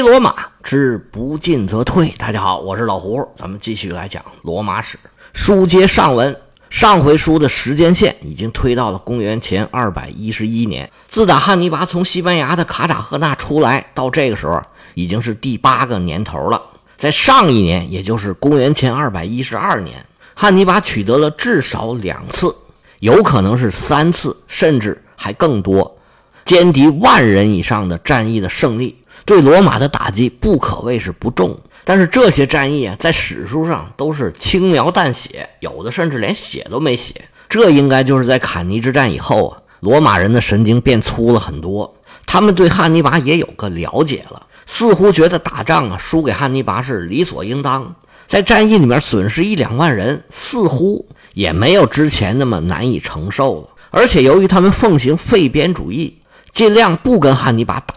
罗马之不进则退。大家好，我是老胡，咱们继续来讲罗马史。书接上文，上回书的时间线已经推到了公元前二百一十一年。自打汉尼拔从西班牙的卡塔赫纳出来，到这个时候已经是第八个年头了。在上一年，也就是公元前二百一十二年，汉尼拔取得了至少两次，有可能是三次，甚至还更多，歼敌万人以上的战役的胜利，对罗马的打击不可谓是不重。但是这些战役啊，在史书上都是轻描淡写，有的甚至连写都没写。这应该就是在坎尼之战以后啊，罗马人的神经变粗了很多，他们对汉尼拔也有个了解了。似乎觉得打仗啊输给汉尼拔是理所应当，在战役里面损失一两万人，似乎也没有之前那么难以承受了。而且由于他们奉行废边主义，尽量不跟汉尼拔打，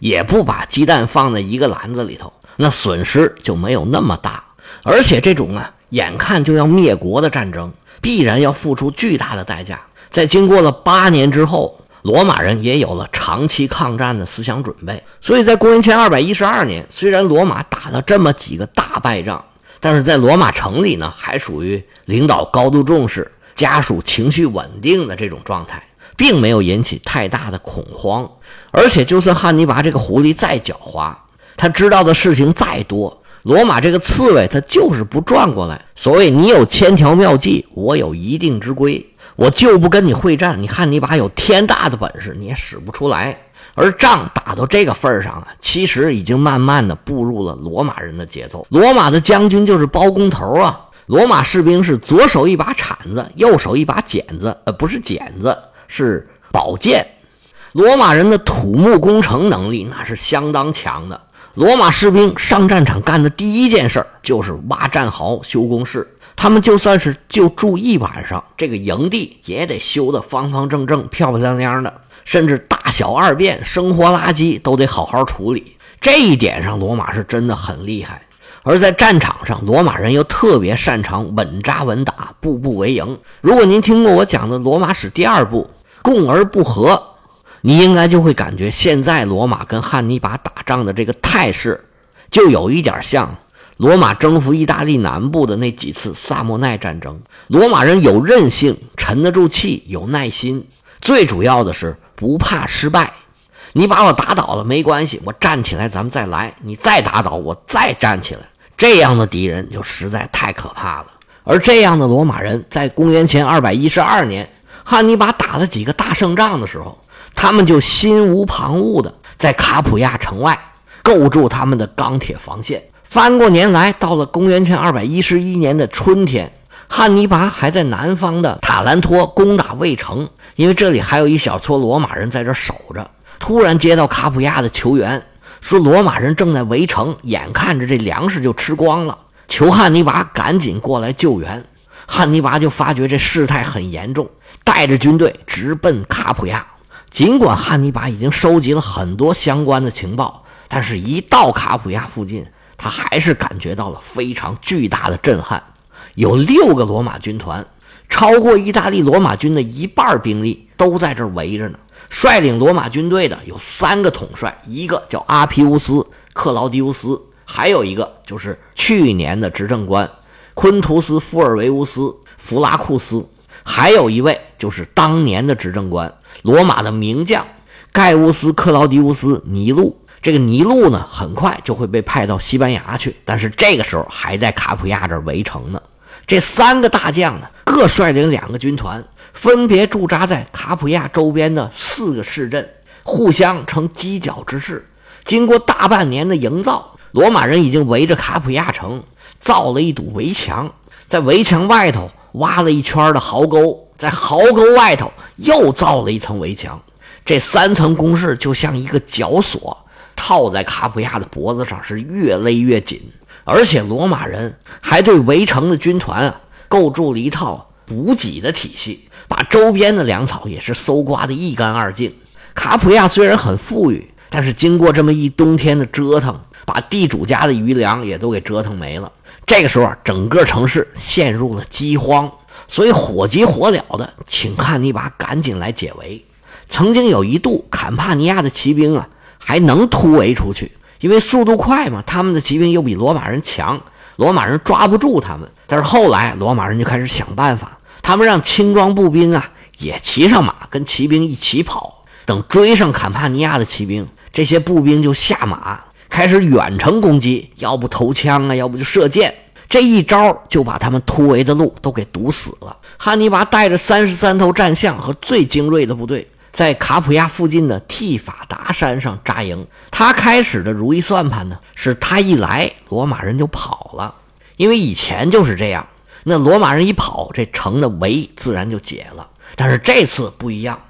也不把鸡蛋放在一个篮子里头，那损失就没有那么大。而且这种啊眼看就要灭国的战争，必然要付出巨大的代价。在经过了八年之后。罗马人也有了长期抗战的思想准备，所以在公元前二百一十二年，虽然罗马打了这么几个大败仗，但是在罗马城里呢，还属于领导高度重视、家属情绪稳定的这种状态，并没有引起太大的恐慌。而且，就算汉尼拔这个狐狸再狡猾，他知道的事情再多，罗马这个刺猬他就是不转过来。所谓你有千条妙计，我有一定之规。我就不跟你会战，你汉尼拔有天大的本事，你也使不出来。而仗打到这个份上啊，其实已经慢慢的步入了罗马人的节奏。罗马的将军就是包工头啊，罗马士兵是左手一把铲子，右手一把剪子，呃，不是剪子，是宝剑。罗马人的土木工程能力那是相当强的。罗马士兵上战场干的第一件事就是挖战壕、修工事。他们就算是就住一晚上，这个营地也得修得方方正正、漂漂亮亮的，甚至大小二便、生活垃圾都得好好处理。这一点上，罗马是真的很厉害。而在战场上，罗马人又特别擅长稳扎稳打、步步为营。如果您听过我讲的罗马史第二部《共而不和》，你应该就会感觉现在罗马跟汉尼拔打仗的这个态势，就有一点像。罗马征服意大利南部的那几次萨莫奈战争，罗马人有韧性，沉得住气，有耐心，最主要的是不怕失败。你把我打倒了没关系，我站起来咱们再来。你再打倒我，再站起来。这样的敌人就实在太可怕了。而这样的罗马人在公元前二百一十二年，汉尼拔打了几个大胜仗的时候，他们就心无旁骛的在卡普亚城外构筑他们的钢铁防线。翻过年来，到了公元前二百一十一年的春天，汉尼拔还在南方的塔兰托攻打卫城，因为这里还有一小撮罗马人在这守着。突然接到卡普亚的求援，说罗马人正在围城，眼看着这粮食就吃光了，求汉尼拔赶紧过来救援。汉尼拔就发觉这事态很严重，带着军队直奔卡普亚。尽管汉尼拔已经收集了很多相关的情报，但是一到卡普亚附近，他还是感觉到了非常巨大的震撼，有六个罗马军团，超过意大利罗马军的一半兵力都在这围着呢。率领罗马军队的有三个统帅，一个叫阿皮乌斯·克劳迪乌斯，还有一个就是去年的执政官昆图斯·富尔维乌斯·弗拉库斯，还有一位就是当年的执政官罗马的名将盖乌斯·克劳迪乌斯·尼禄。这个尼禄呢，很快就会被派到西班牙去，但是这个时候还在卡普亚这围城呢。这三个大将呢，各率领两个军团，分别驻扎在卡普亚周边的四个市镇，互相成犄角之势。经过大半年的营造，罗马人已经围着卡普亚城造了一堵围墙，在围墙外头挖了一圈的壕沟，在壕沟外头又造了一层围墙。这三层工事就像一个绞索。套在卡普亚的脖子上是越勒越紧，而且罗马人还对围城的军团啊构筑了一套补给的体系，把周边的粮草也是搜刮的一干二净。卡普亚虽然很富裕，但是经过这么一冬天的折腾，把地主家的余粮也都给折腾没了。这个时候，整个城市陷入了饥荒，所以火急火燎的请汉尼拔赶紧来解围。曾经有一度，坎帕尼亚的骑兵啊。还能突围出去，因为速度快嘛，他们的骑兵又比罗马人强，罗马人抓不住他们。但是后来罗马人就开始想办法，他们让轻装步兵啊也骑上马，跟骑兵一起跑。等追上坎帕尼亚的骑兵，这些步兵就下马，开始远程攻击，要不投枪啊，要不就射箭。这一招就把他们突围的路都给堵死了。汉尼拔带着三十三头战象和最精锐的部队。在卡普亚附近的蒂法达山上扎营。他开始的如意算盘呢，是他一来，罗马人就跑了，因为以前就是这样。那罗马人一跑，这城的围自然就解了。但是这次不一样，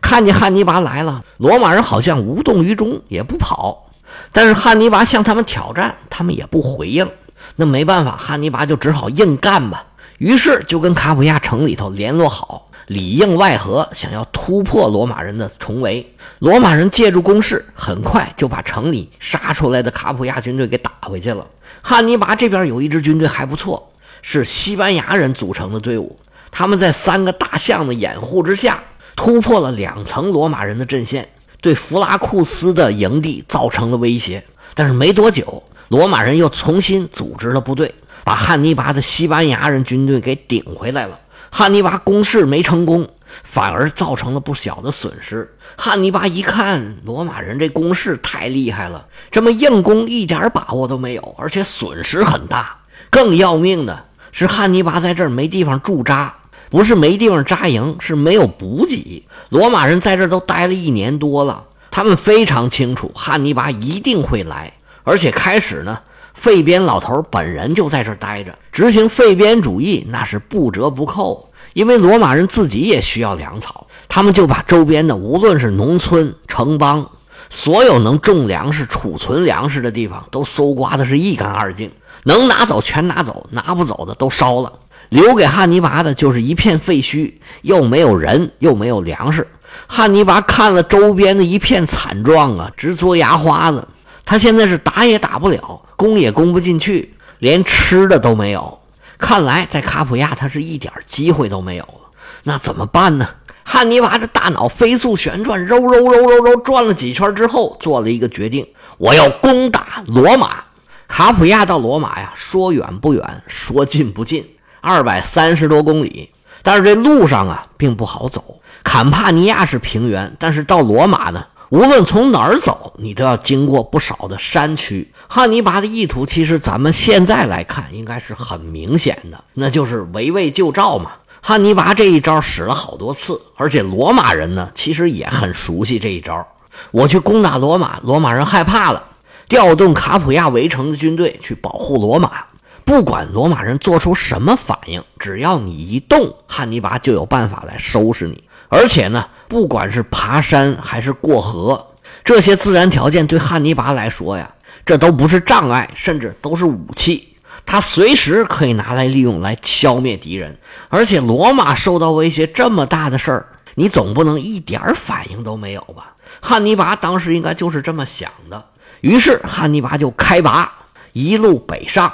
看见汉尼拔来了，罗马人好像无动于衷，也不跑。但是汉尼拔向他们挑战，他们也不回应。那没办法，汉尼拔就只好硬干吧。于是就跟卡普亚城里头联络好。里应外合，想要突破罗马人的重围。罗马人借助攻势，很快就把城里杀出来的卡普亚军队给打回去了。汉尼拔这边有一支军队还不错，是西班牙人组成的队伍。他们在三个大象的掩护之下，突破了两层罗马人的阵线，对弗拉库斯的营地造成了威胁。但是没多久，罗马人又重新组织了部队，把汉尼拔的西班牙人军队给顶回来了。汉尼拔攻势没成功，反而造成了不小的损失。汉尼拔一看，罗马人这攻势太厉害了，这么硬攻一点把握都没有，而且损失很大。更要命的是，汉尼拔在这儿没地方驻扎，不是没地方扎营，是没有补给。罗马人在这都待了一年多了，他们非常清楚汉尼拔一定会来，而且开始呢。费边老头本人就在这待着，执行费边主义那是不折不扣。因为罗马人自己也需要粮草，他们就把周边的无论是农村、城邦，所有能种粮食、储存粮食的地方都搜刮的是一干二净，能拿走全拿走，拿不走的都烧了。留给汉尼拔的就是一片废墟，又没有人，又没有粮食。汉尼拔看了周边的一片惨状啊，直嘬牙花子。他现在是打也打不了，攻也攻不进去，连吃的都没有。看来在卡普亚，他是一点机会都没有了。那怎么办呢？汉尼拔这大脑飞速旋转，揉揉揉揉揉，转了几圈之后，做了一个决定：我要攻打罗马。卡普亚到罗马呀，说远不远，说近不近，二百三十多公里。但是这路上啊，并不好走。坎帕尼亚是平原，但是到罗马呢？无论从哪儿走，你都要经过不少的山区。汉尼拔的意图，其实咱们现在来看，应该是很明显的，那就是围魏救赵嘛。汉尼拔这一招使了好多次，而且罗马人呢，其实也很熟悉这一招。我去攻打罗马，罗马人害怕了，调动卡普亚围城的军队去保护罗马。不管罗马人做出什么反应，只要你一动，汉尼拔就有办法来收拾你。而且呢，不管是爬山还是过河，这些自然条件对汉尼拔来说呀，这都不是障碍，甚至都是武器。他随时可以拿来利用来消灭敌人。而且罗马受到威胁这么大的事儿，你总不能一点反应都没有吧？汉尼拔当时应该就是这么想的。于是汉尼拔就开拔，一路北上，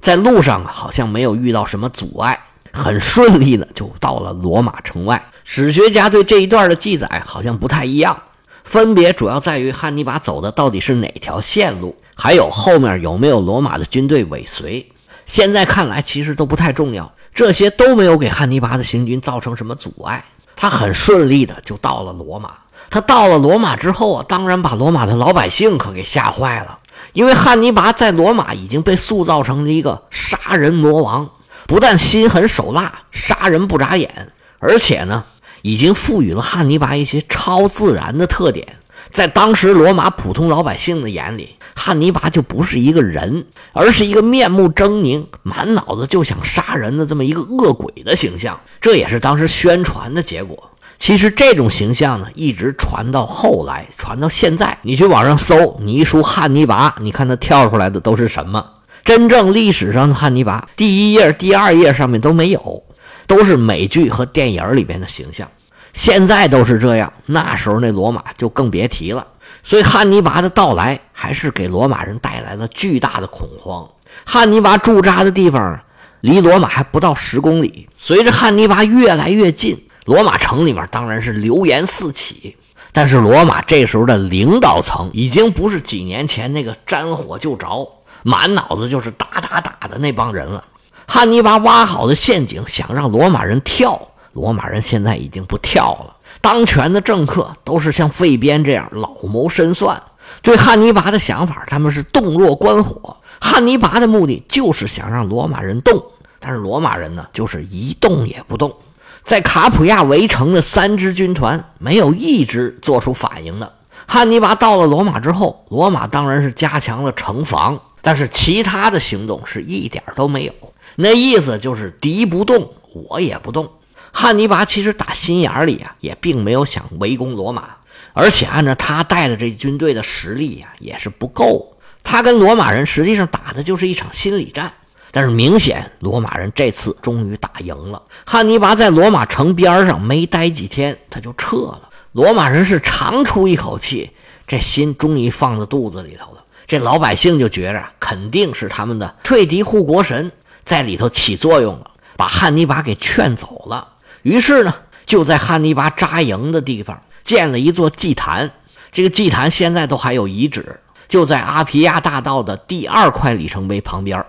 在路上啊好像没有遇到什么阻碍。很顺利的就到了罗马城外。史学家对这一段的记载好像不太一样，分别主要在于汉尼拔走的到底是哪条线路，还有后面有没有罗马的军队尾随。现在看来其实都不太重要，这些都没有给汉尼拔的行军造成什么阻碍。他很顺利的就到了罗马。他到了罗马之后啊，当然把罗马的老百姓可给吓坏了，因为汉尼拔在罗马已经被塑造成了一个杀人魔王。不但心狠手辣，杀人不眨眼，而且呢，已经赋予了汉尼拔一些超自然的特点。在当时罗马普通老百姓的眼里，汉尼拔就不是一个人，而是一个面目狰狞、满脑子就想杀人的这么一个恶鬼的形象。这也是当时宣传的结果。其实这种形象呢，一直传到后来，传到现在，你去网上搜，你一输汉尼拔，你看他跳出来的都是什么？真正历史上的汉尼拔，第一页、第二页上面都没有，都是美剧和电影里边的形象。现在都是这样，那时候那罗马就更别提了。所以汉尼拔的到来，还是给罗马人带来了巨大的恐慌。汉尼拔驻扎的地方离罗马还不到十公里。随着汉尼拔越来越近，罗马城里面当然是流言四起。但是罗马这时候的领导层已经不是几年前那个沾火就着、满脑子就是打打打的那帮人了。汉尼拔挖好的陷阱，想让罗马人跳，罗马人现在已经不跳了。当权的政客都是像费边这样老谋深算，对汉尼拔的想法，他们是洞若观火。汉尼拔的目的就是想让罗马人动，但是罗马人呢，就是一动也不动。在卡普亚围城的三支军团，没有一支做出反应的。汉尼拔到了罗马之后，罗马当然是加强了城防，但是其他的行动是一点都没有。那意思就是敌不动，我也不动。汉尼拔其实打心眼里啊，也并没有想围攻罗马，而且按照他带的这军队的实力呀，也是不够。他跟罗马人实际上打的就是一场心理战。但是明显，罗马人这次终于打赢了。汉尼拔在罗马城边上没待几天，他就撤了。罗马人是长出一口气，这心终于放在肚子里头了。这老百姓就觉着，肯定是他们的退敌护国神。在里头起作用了，把汉尼拔给劝走了。于是呢，就在汉尼拔扎营的地方建了一座祭坛。这个祭坛现在都还有遗址，就在阿皮亚大道的第二块里程碑旁边。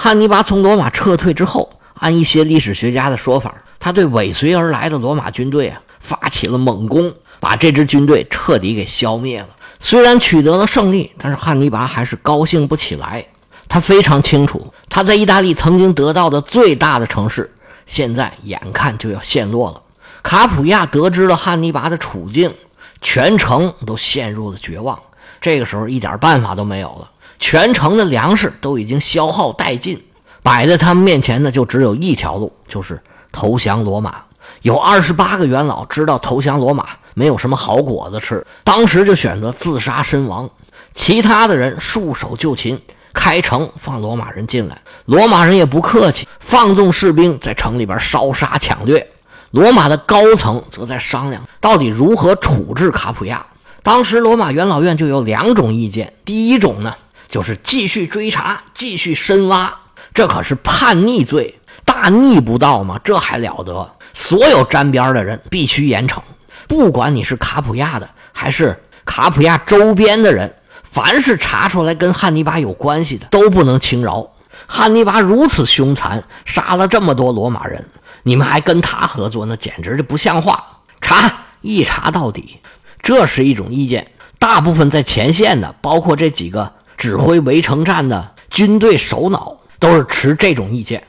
汉尼拔从罗马撤退之后，按一些历史学家的说法，他对尾随而来的罗马军队啊发起了猛攻，把这支军队彻底给消灭了。虽然取得了胜利，但是汉尼拔还是高兴不起来。他非常清楚，他在意大利曾经得到的最大的城市，现在眼看就要陷落了。卡普亚得知了汉尼拔的处境，全城都陷入了绝望。这个时候一点办法都没有了，全城的粮食都已经消耗殆尽，摆在他们面前的就只有一条路，就是投降罗马。有二十八个元老知道投降罗马没有什么好果子吃，当时就选择自杀身亡。其他的人束手就擒。开城放罗马人进来，罗马人也不客气，放纵士兵在城里边烧杀抢掠。罗马的高层则在商量到底如何处置卡普亚。当时罗马元老院就有两种意见：第一种呢，就是继续追查，继续深挖，这可是叛逆罪，大逆不道嘛，这还了得？所有沾边的人必须严惩，不管你是卡普亚的还是卡普亚周边的人。凡是查出来跟汉尼拔有关系的，都不能轻饶。汉尼拔如此凶残，杀了这么多罗马人，你们还跟他合作，那简直就不像话！查，一查到底，这是一种意见。大部分在前线的，包括这几个指挥围城战的军队首脑，都是持这种意见。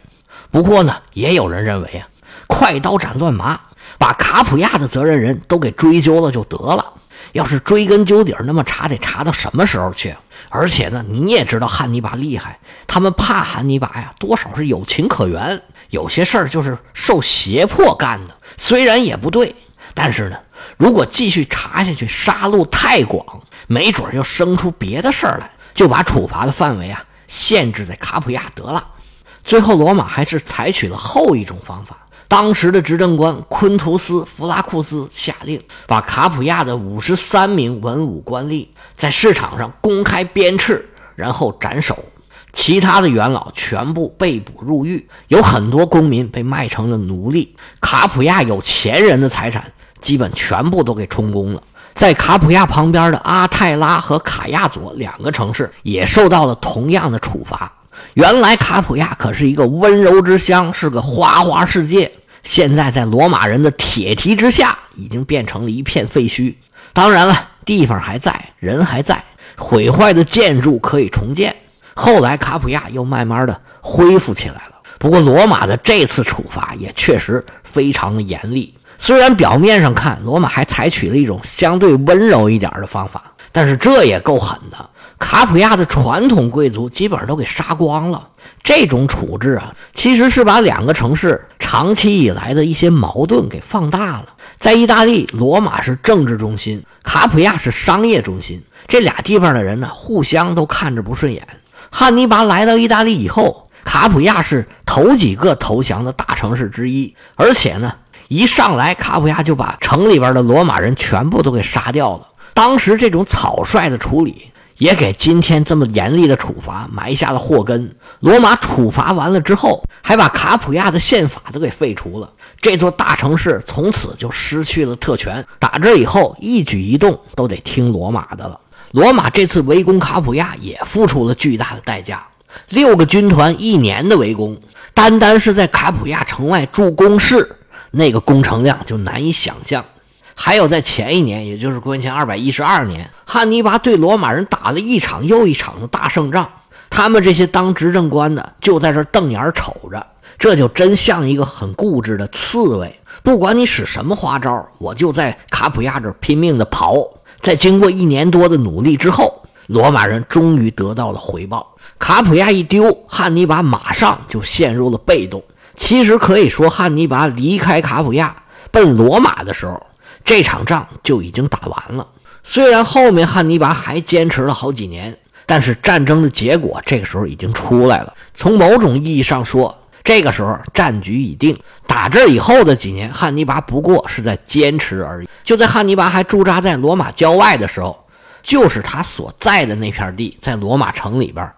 不过呢，也有人认为啊，快刀斩乱麻，把卡普亚的责任人都给追究了就得了。要是追根究底那么查得查到什么时候去？而且呢，你也知道汉尼拔厉害，他们怕汉尼拔呀，多少是有情可原。有些事儿就是受胁迫干的，虽然也不对，但是呢，如果继续查下去，杀戮太广，没准又生出别的事儿来，就把处罚的范围啊限制在卡普亚得了。最后，罗马还是采取了后一种方法。当时的执政官昆图斯·弗拉库斯下令，把卡普亚的五十三名文武官吏在市场上公开鞭笞，然后斩首。其他的元老全部被捕入狱，有很多公民被卖成了奴隶。卡普亚有钱人的财产基本全部都给充公了。在卡普亚旁边的阿泰拉和卡亚佐两个城市也受到了同样的处罚。原来卡普亚可是一个温柔之乡，是个花花世界。现在在罗马人的铁蹄之下，已经变成了一片废墟。当然了，地方还在，人还在，毁坏的建筑可以重建。后来卡普亚又慢慢的恢复起来了。不过罗马的这次处罚也确实非常的严厉。虽然表面上看罗马还采取了一种相对温柔一点的方法，但是这也够狠的。卡普亚的传统贵族基本上都给杀光了。这种处置啊，其实是把两个城市长期以来的一些矛盾给放大了。在意大利，罗马是政治中心，卡普亚是商业中心，这俩地方的人呢，互相都看着不顺眼。汉尼拔来到意大利以后，卡普亚是头几个投降的大城市之一，而且呢，一上来卡普亚就把城里边的罗马人全部都给杀掉了。当时这种草率的处理。也给今天这么严厉的处罚埋下了祸根。罗马处罚完了之后，还把卡普亚的宪法都给废除了，这座大城市从此就失去了特权。打这以后，一举一动都得听罗马的了。罗马这次围攻卡普亚也付出了巨大的代价，六个军团一年的围攻，单单是在卡普亚城外筑工事，那个工程量就难以想象。还有在前一年，也就是公元前二百一十二年，汉尼拔对罗马人打了一场又一场的大胜仗，他们这些当执政官的就在这瞪眼瞅着，这就真像一个很固执的刺猬，不管你使什么花招，我就在卡普亚这拼命的刨。在经过一年多的努力之后，罗马人终于得到了回报，卡普亚一丢，汉尼拔马上就陷入了被动。其实可以说，汉尼拔离开卡普亚奔罗马的时候。这场仗就已经打完了。虽然后面汉尼拔还坚持了好几年，但是战争的结果这个时候已经出来了。从某种意义上说，这个时候战局已定。打这以后的几年，汉尼拔不过是在坚持而已。就在汉尼拔还驻扎在罗马郊外的时候，就是他所在的那片地，在罗马城里边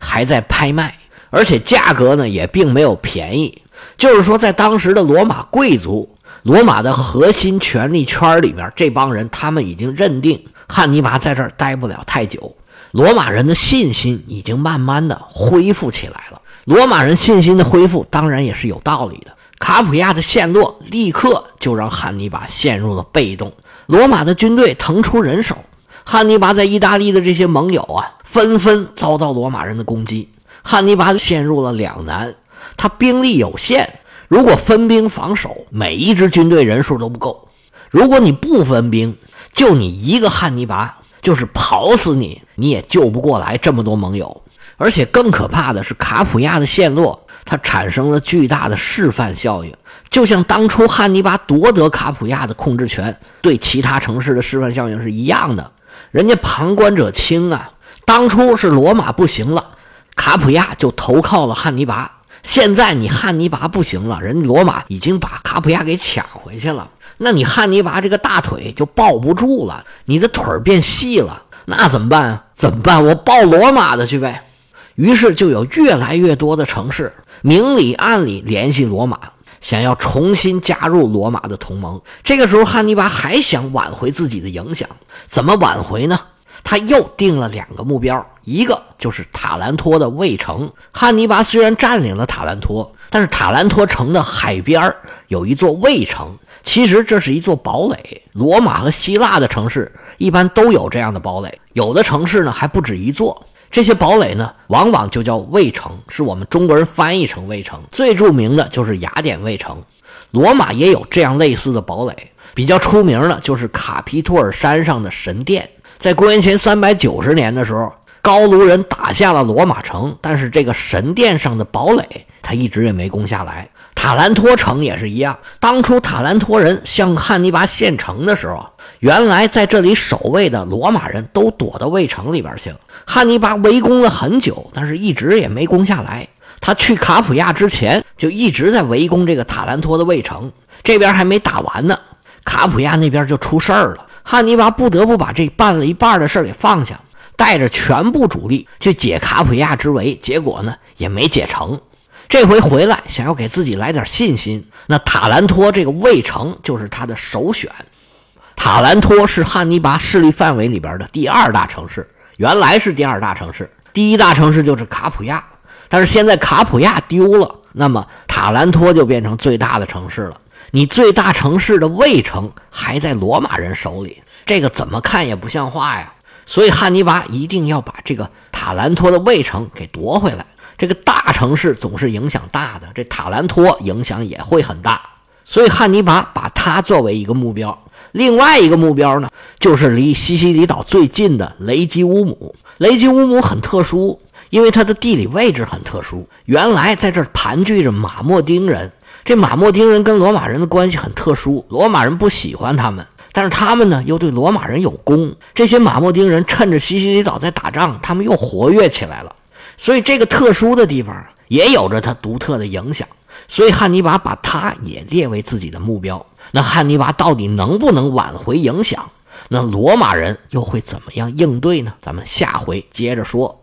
还在拍卖，而且价格呢也并没有便宜。就是说，在当时的罗马贵族。罗马的核心权力圈里边，这帮人他们已经认定汉尼拔在这儿待不了太久。罗马人的信心已经慢慢的恢复起来了。罗马人信心的恢复，当然也是有道理的。卡普亚的陷落，立刻就让汉尼拔陷入了被动。罗马的军队腾出人手，汉尼拔在意大利的这些盟友啊，纷纷遭到罗马人的攻击。汉尼拔陷入了两难，他兵力有限。如果分兵防守，每一支军队人数都不够；如果你不分兵，就你一个汉尼拔，就是跑死你，你也救不过来这么多盟友。而且更可怕的是，卡普亚的陷落，它产生了巨大的示范效应，就像当初汉尼拔夺得卡普亚的控制权，对其他城市的示范效应是一样的。人家旁观者清啊，当初是罗马不行了，卡普亚就投靠了汉尼拔。现在你汉尼拔不行了，人罗马已经把卡普亚给抢回去了，那你汉尼拔这个大腿就抱不住了，你的腿变细了，那怎么办啊？怎么办？我抱罗马的去呗。于是就有越来越多的城市明里暗里联系罗马，想要重新加入罗马的同盟。这个时候，汉尼拔还想挽回自己的影响，怎么挽回呢？他又定了两个目标，一个就是塔兰托的卫城。汉尼拔虽然占领了塔兰托，但是塔兰托城的海边有一座卫城，其实这是一座堡垒。罗马和希腊的城市一般都有这样的堡垒，有的城市呢还不止一座。这些堡垒呢，往往就叫卫城，是我们中国人翻译成卫城。最著名的就是雅典卫城，罗马也有这样类似的堡垒。比较出名的就是卡皮托尔山上的神殿。在公元前三百九十年的时候，高卢人打下了罗马城，但是这个神殿上的堡垒他一直也没攻下来。塔兰托城也是一样，当初塔兰托人向汉尼拔献城的时候，原来在这里守卫的罗马人都躲到卫城里边去了。汉尼拔围攻了很久，但是一直也没攻下来。他去卡普亚之前就一直在围攻这个塔兰托的卫城，这边还没打完呢，卡普亚那边就出事儿了。汉尼拔不得不把这办了一半的事给放下，带着全部主力去解卡普亚之围，结果呢也没解成。这回回来想要给自己来点信心，那塔兰托这个卫城就是他的首选。塔兰托是汉尼拔势力范围里边的第二大城市，原来是第二大城市，第一大城市就是卡普亚，但是现在卡普亚丢了，那么塔兰托就变成最大的城市了。你最大城市的卫城还在罗马人手里，这个怎么看也不像话呀！所以汉尼拔一定要把这个塔兰托的卫城给夺回来。这个大城市总是影响大的，这塔兰托影响也会很大。所以汉尼拔把它作为一个目标。另外一个目标呢，就是离西西里岛最近的雷吉乌姆。雷吉乌姆很特殊，因为它的地理位置很特殊。原来在这盘踞着马莫丁人。这马莫丁人跟罗马人的关系很特殊，罗马人不喜欢他们，但是他们呢又对罗马人有功。这些马莫丁人趁着西西里岛在打仗，他们又活跃起来了。所以这个特殊的地方也有着它独特的影响。所以汉尼拔把它也列为自己的目标。那汉尼拔到底能不能挽回影响？那罗马人又会怎么样应对呢？咱们下回接着说。